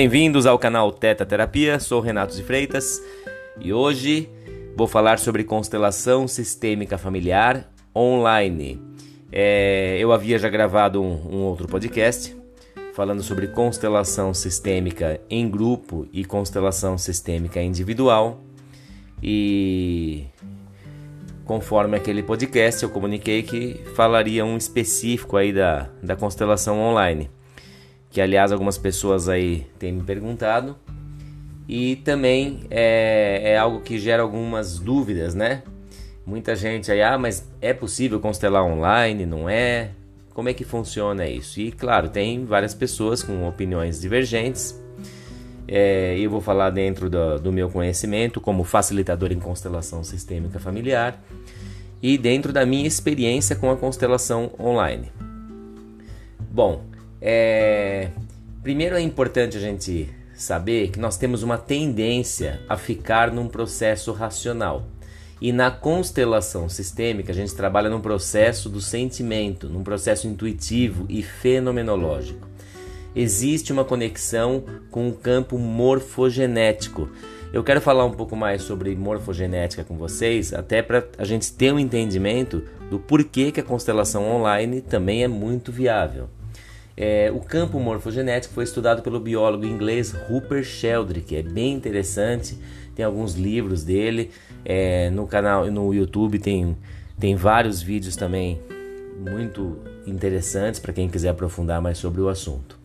Bem-vindos ao canal Teta Terapia, sou Renato de Freitas e hoje vou falar sobre constelação sistêmica familiar online. É, eu havia já gravado um, um outro podcast falando sobre constelação sistêmica em grupo e constelação sistêmica individual e conforme aquele podcast eu comuniquei que falaria um específico aí da, da constelação online que aliás algumas pessoas aí têm me perguntado. E também é, é algo que gera algumas dúvidas, né? Muita gente aí, ah, mas é possível constelar online? Não é? Como é que funciona isso? E claro, tem várias pessoas com opiniões divergentes. É, eu vou falar dentro do, do meu conhecimento como facilitador em constelação sistêmica familiar e dentro da minha experiência com a constelação online. Bom, é... Primeiro é importante a gente saber que nós temos uma tendência a ficar num processo racional. E na constelação sistêmica, a gente trabalha num processo do sentimento, num processo intuitivo e fenomenológico. Existe uma conexão com o campo morfogenético. Eu quero falar um pouco mais sobre morfogenética com vocês, até para a gente ter um entendimento do porquê que a constelação online também é muito viável. É, o campo morfogenético foi estudado pelo biólogo inglês Rupert Sheldrake, é bem interessante. Tem alguns livros dele é, no canal, no YouTube tem tem vários vídeos também muito interessantes para quem quiser aprofundar mais sobre o assunto.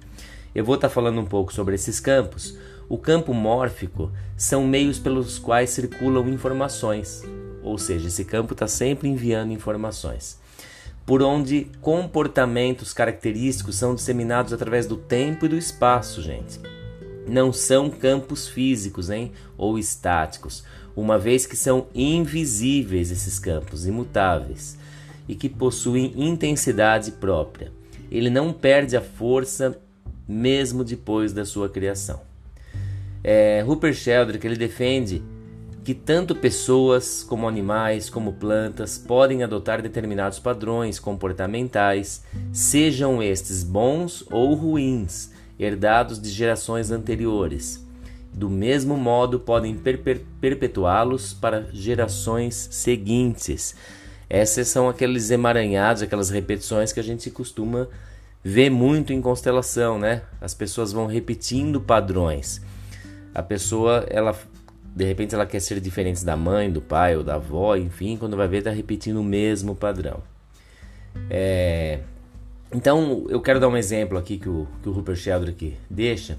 Eu vou estar tá falando um pouco sobre esses campos. O campo mórfico são meios pelos quais circulam informações, ou seja, esse campo está sempre enviando informações por onde comportamentos característicos são disseminados através do tempo e do espaço, gente. Não são campos físicos, hein, ou estáticos, uma vez que são invisíveis esses campos, imutáveis, e que possuem intensidade própria. Ele não perde a força mesmo depois da sua criação. É, Rupert Sheldrake ele defende que tanto pessoas como animais, como plantas podem adotar determinados padrões comportamentais, sejam estes bons ou ruins, herdados de gerações anteriores. Do mesmo modo, podem perpetuá-los para gerações seguintes. Essas são aqueles emaranhados, aquelas repetições que a gente costuma ver muito em constelação, né? As pessoas vão repetindo padrões. A pessoa, ela de repente ela quer ser diferente da mãe, do pai ou da avó, enfim, quando vai ver está repetindo o mesmo padrão. É... Então eu quero dar um exemplo aqui que o, que o Rupert Sheldrake deixa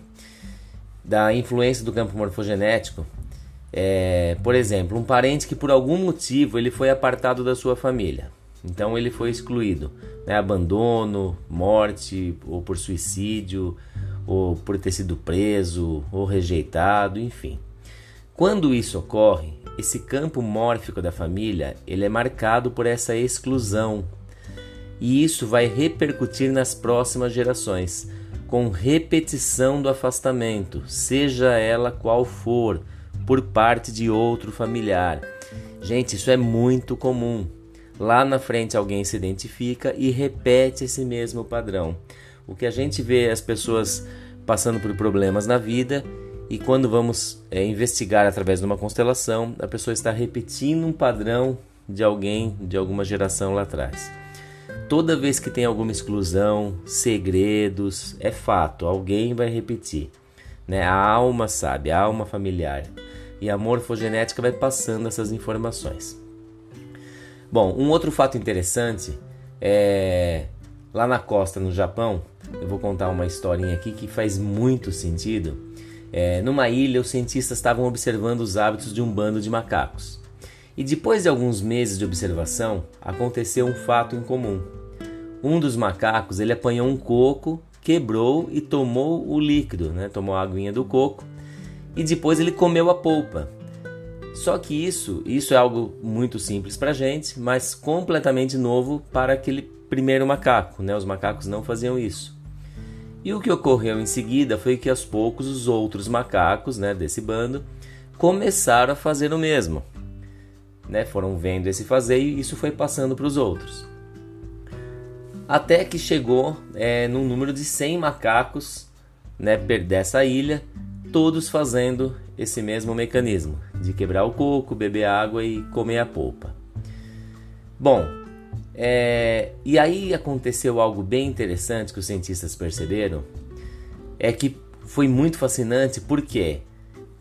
da influência do campo morfogenético. É, por exemplo, um parente que por algum motivo ele foi apartado da sua família. Então ele foi excluído, né? abandono, morte, ou por suicídio, ou por ter sido preso, ou rejeitado, enfim. Quando isso ocorre, esse campo mórfico da família ele é marcado por essa exclusão e isso vai repercutir nas próximas gerações com repetição do afastamento, seja ela qual for, por parte de outro familiar. Gente, isso é muito comum. Lá na frente alguém se identifica e repete esse mesmo padrão. O que a gente vê as pessoas passando por problemas na vida e quando vamos é, investigar através de uma constelação, a pessoa está repetindo um padrão de alguém de alguma geração lá atrás. Toda vez que tem alguma exclusão, segredos, é fato, alguém vai repetir. Né? A alma sabe, a alma familiar. E a morfogenética vai passando essas informações. Bom, um outro fato interessante é lá na costa, no Japão, eu vou contar uma historinha aqui que faz muito sentido é, numa ilha, os cientistas estavam observando os hábitos de um bando de macacos. E depois de alguns meses de observação, aconteceu um fato incomum. Um dos macacos ele apanhou um coco, quebrou e tomou o líquido, né? tomou a aguinha do coco, e depois ele comeu a polpa. Só que isso, isso é algo muito simples para gente, mas completamente novo para aquele primeiro macaco. Né? Os macacos não faziam isso. E o que ocorreu em seguida foi que aos poucos os outros macacos né, desse bando começaram a fazer o mesmo. Né, foram vendo esse fazer e isso foi passando para os outros. Até que chegou é, num número de 100 macacos né, dessa ilha, todos fazendo esse mesmo mecanismo de quebrar o coco, beber água e comer a polpa. Bom, é, e aí aconteceu algo bem interessante que os cientistas perceberam, é que foi muito fascinante porque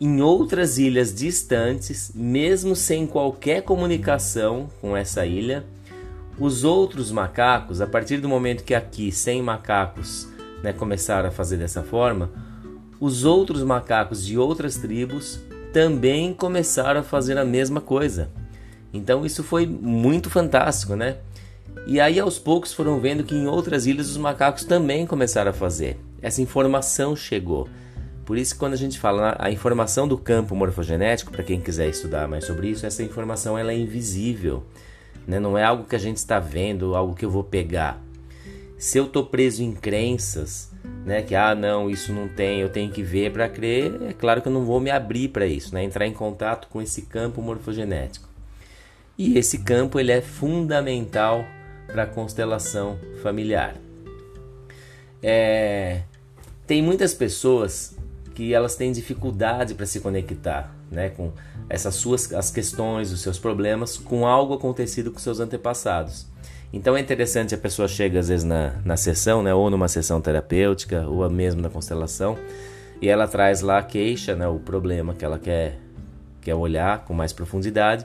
em outras ilhas distantes, mesmo sem qualquer comunicação com essa ilha, os outros macacos, a partir do momento que aqui, sem macacos, né, começaram a fazer dessa forma, os outros macacos de outras tribos também começaram a fazer a mesma coisa. Então isso foi muito fantástico, né? E aí aos poucos foram vendo que em outras ilhas os macacos também começaram a fazer. Essa informação chegou. Por isso quando a gente fala a informação do campo morfogenético, para quem quiser estudar mais sobre isso, essa informação ela é invisível. Né? Não é algo que a gente está vendo, algo que eu vou pegar. Se eu estou preso em crenças, né, que ah não, isso não tem, eu tenho que ver para crer, é claro que eu não vou me abrir para isso, né? entrar em contato com esse campo morfogenético. E esse campo ele é fundamental para a constelação familiar. É, tem muitas pessoas que elas têm dificuldade para se conectar, né, com essas suas as questões, os seus problemas com algo acontecido com seus antepassados. Então é interessante a pessoa chega às vezes na, na sessão, né, ou numa sessão terapêutica, ou mesmo na constelação, e ela traz lá a queixa, né, o problema que ela quer, quer olhar com mais profundidade,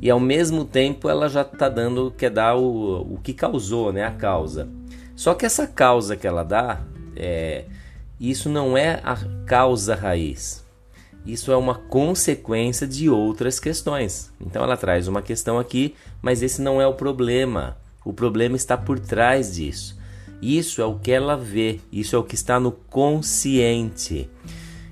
e ao mesmo tempo ela já está dando, quer dar o, o que causou, né, a causa. Só que essa causa que ela dá, é, isso não é a causa raiz. Isso é uma consequência de outras questões. Então ela traz uma questão aqui, mas esse não é o problema. O problema está por trás disso. Isso é o que ela vê, isso é o que está no consciente.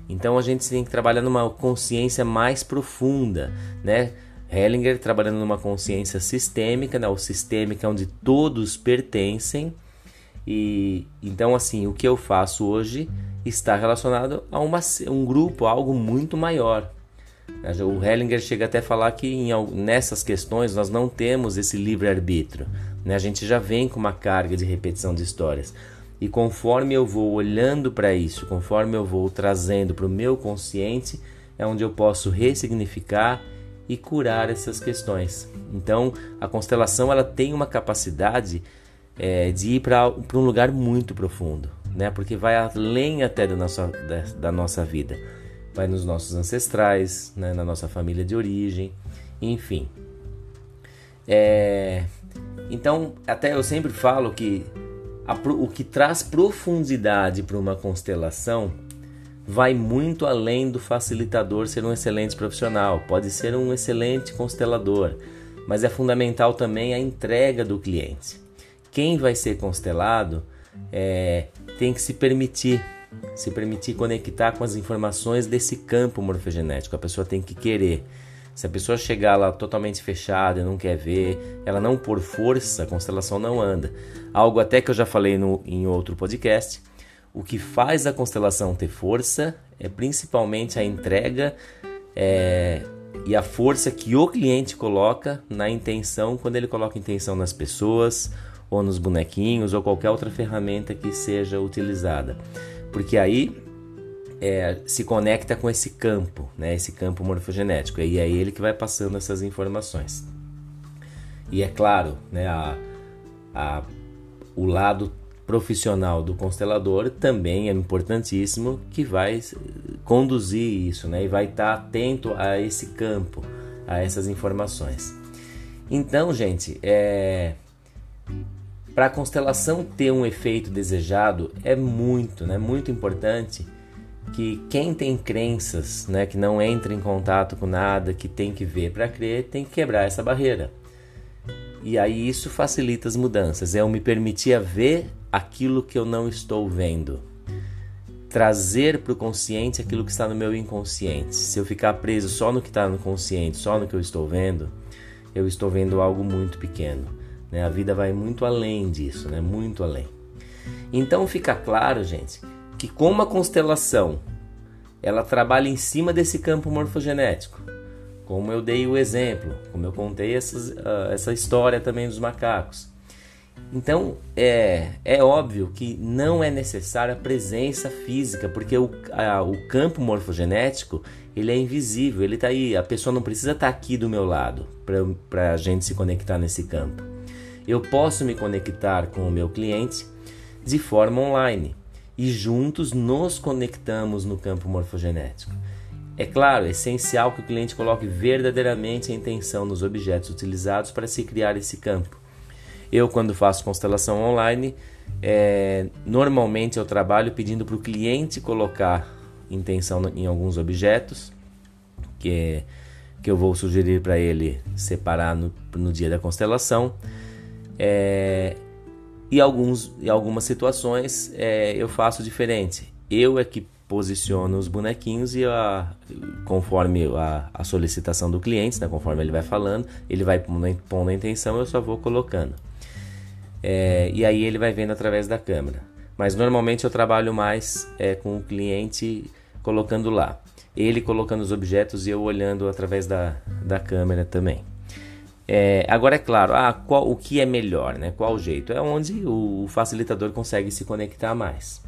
Então a gente tem que trabalhar numa consciência mais profunda, né? Hellinger trabalhando numa consciência sistêmica, né? o sistêmica onde todos pertencem. E então assim, o que eu faço hoje está relacionado a uma, um grupo, algo muito maior. O Hellinger chega até a falar que em, nessas questões nós não temos esse livre-arbítrio. Né? A gente já vem com uma carga de repetição de histórias. E conforme eu vou olhando para isso, conforme eu vou trazendo para o meu consciente, é onde eu posso ressignificar e curar essas questões. Então, a constelação ela tem uma capacidade é, de ir para um lugar muito profundo né? Porque vai além até da nossa, da, da nossa vida. Vai nos nossos ancestrais, né? na nossa família de origem, enfim. É... Então, até eu sempre falo que a, o que traz profundidade para uma constelação vai muito além do facilitador ser um excelente profissional. Pode ser um excelente constelador, mas é fundamental também a entrega do cliente. Quem vai ser constelado é, tem que se permitir, se permitir conectar com as informações desse campo morfogenético. A pessoa tem que querer. Se a pessoa chegar lá totalmente fechada e não quer ver, ela não por força, a constelação não anda. Algo até que eu já falei no, em outro podcast. O que faz a constelação ter força é principalmente a entrega é, e a força que o cliente coloca na intenção, quando ele coloca intenção nas pessoas ou nos bonequinhos ou qualquer outra ferramenta que seja utilizada, porque aí é, se conecta com esse campo, né, esse campo morfogenético, e é ele que vai passando essas informações. E é claro, né, a, a, o lado profissional do constelador também é importantíssimo que vai conduzir isso, né, e vai estar atento a esse campo, a essas informações. Então, gente, é, para a constelação ter um efeito desejado, é muito, né, muito importante que quem tem crenças, né, que não entra em contato com nada, que tem que ver para crer, tem que quebrar essa barreira. E aí isso facilita as mudanças. Eu me permitir ver aquilo que eu não estou vendo. Trazer para o consciente aquilo que está no meu inconsciente. Se eu ficar preso só no que está no consciente, só no que eu estou vendo, eu estou vendo algo muito pequeno. Né? A vida vai muito além disso, né? muito além. Então fica claro, gente, que como a constelação ela trabalha em cima desse campo morfogenético, como eu dei o exemplo, como eu contei essas, uh, essa história também dos macacos. Então é, é óbvio que não é necessária a presença física, porque o, a, o campo morfogenético ele é invisível, ele está aí, a pessoa não precisa estar tá aqui do meu lado para a gente se conectar nesse campo. Eu posso me conectar com o meu cliente de forma online e juntos nos conectamos no campo morfogenético. É claro, é essencial que o cliente coloque verdadeiramente a intenção nos objetos utilizados para se criar esse campo. Eu, quando faço constelação online, é, normalmente eu trabalho pedindo para o cliente colocar intenção em alguns objetos que, que eu vou sugerir para ele separar no, no dia da constelação. É, e alguns, em algumas situações é, eu faço diferente. Eu é que posiciono os bonequinhos e a, conforme a, a solicitação do cliente, né, conforme ele vai falando, ele vai pondo a intenção, eu só vou colocando. É, e aí ele vai vendo através da câmera. Mas normalmente eu trabalho mais é, com o cliente colocando lá. Ele colocando os objetos e eu olhando através da, da câmera também. É, agora é claro, ah, qual, o que é melhor, né? Qual jeito? É onde o facilitador consegue se conectar mais.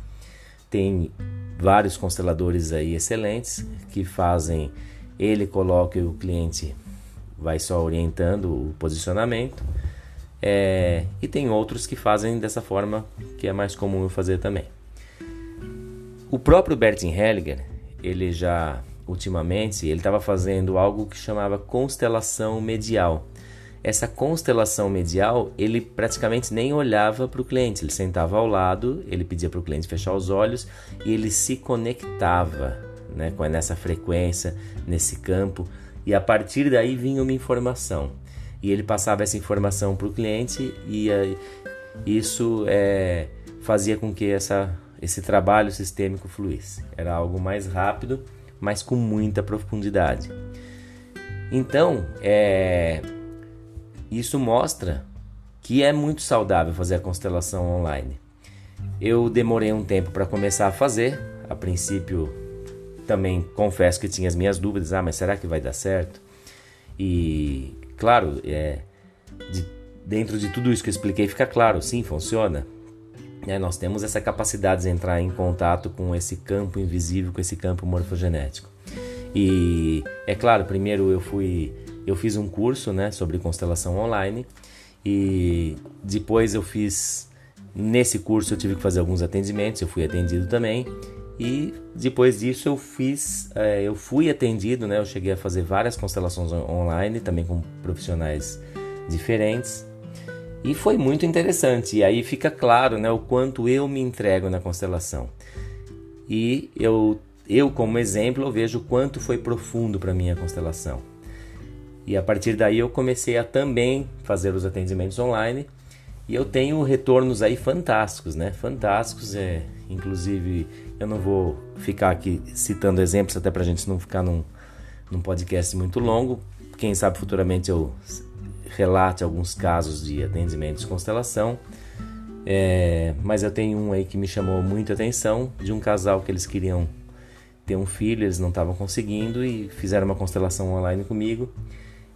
Tem vários consteladores aí excelentes que fazem, ele coloca e o cliente vai só orientando o posicionamento. É, e tem outros que fazem dessa forma, que é mais comum eu fazer também. O próprio Bertin Hellinger, ele já ultimamente, ele estava fazendo algo que chamava constelação medial. Essa constelação medial, ele praticamente nem olhava para o cliente, ele sentava ao lado, ele pedia para o cliente fechar os olhos e ele se conectava né, nessa frequência, nesse campo, e a partir daí vinha uma informação e ele passava essa informação para o cliente e uh, isso é, fazia com que essa, esse trabalho sistêmico fluísse. Era algo mais rápido, mas com muita profundidade. Então, é, isso mostra que é muito saudável fazer a constelação online. Eu demorei um tempo para começar a fazer. A princípio, também confesso que tinha as minhas dúvidas: ah, mas será que vai dar certo? E Claro, é, de, dentro de tudo isso que eu expliquei, fica claro, sim, funciona. É, nós temos essa capacidade de entrar em contato com esse campo invisível, com esse campo morfogenético. E é claro, primeiro eu fui, eu fiz um curso, né, sobre constelação online e depois eu fiz nesse curso eu tive que fazer alguns atendimentos, eu fui atendido também e depois disso eu fiz, é, eu fui atendido, né? Eu cheguei a fazer várias constelações online, também com profissionais diferentes. E foi muito interessante. E aí fica claro, né, o quanto eu me entrego na constelação. E eu, eu como exemplo, eu vejo o quanto foi profundo para mim a constelação. E a partir daí eu comecei a também fazer os atendimentos online. E eu tenho retornos aí fantásticos, né? Fantásticos, é, inclusive eu não vou ficar aqui citando exemplos, até para a gente não ficar num, num podcast muito longo. Quem sabe futuramente eu relate alguns casos de atendimentos de constelação. É, mas eu tenho um aí que me chamou muita atenção de um casal que eles queriam ter um filho, eles não estavam conseguindo e fizeram uma constelação online comigo.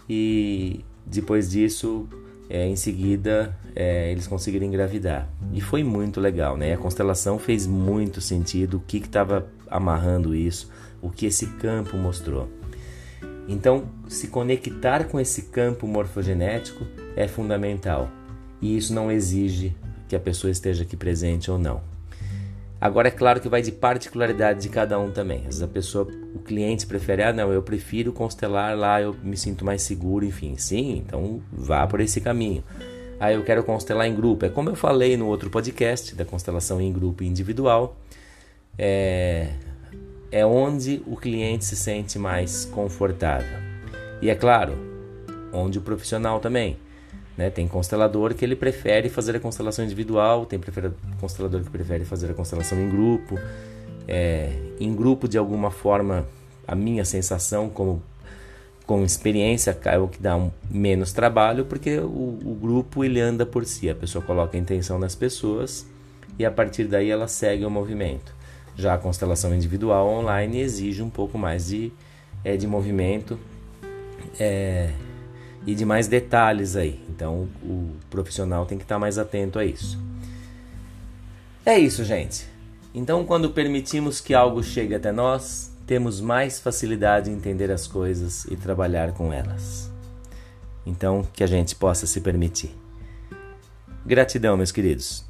E depois disso é, em seguida é, eles conseguiram engravidar. E foi muito legal, né? A constelação fez muito sentido, o que estava amarrando isso, o que esse campo mostrou. Então, se conectar com esse campo morfogenético é fundamental. E isso não exige que a pessoa esteja aqui presente ou não. Agora é claro que vai de particularidade de cada um também. Às vezes a pessoa, o cliente prefere, ah, não, eu prefiro constelar lá, eu me sinto mais seguro, enfim. Sim, então vá por esse caminho. Ah, eu quero constelar em grupo. É como eu falei no outro podcast da constelação em grupo e individual. É, é onde o cliente se sente mais confortável. E é claro, onde o profissional também. Né? Tem constelador que ele prefere fazer a constelação individual, tem constelador que prefere fazer a constelação em grupo. É, em grupo, de alguma forma, a minha sensação como com experiência é o que dá um, menos trabalho, porque o, o, grupo ele anda por si, a pessoa coloca a intenção nas pessoas e a partir daí ela segue o movimento. Já a constelação individual online exige um pouco mais de, é, de movimento. É, e de mais detalhes aí. Então o profissional tem que estar mais atento a isso. É isso, gente. Então, quando permitimos que algo chegue até nós, temos mais facilidade em entender as coisas e trabalhar com elas. Então, que a gente possa se permitir. Gratidão, meus queridos.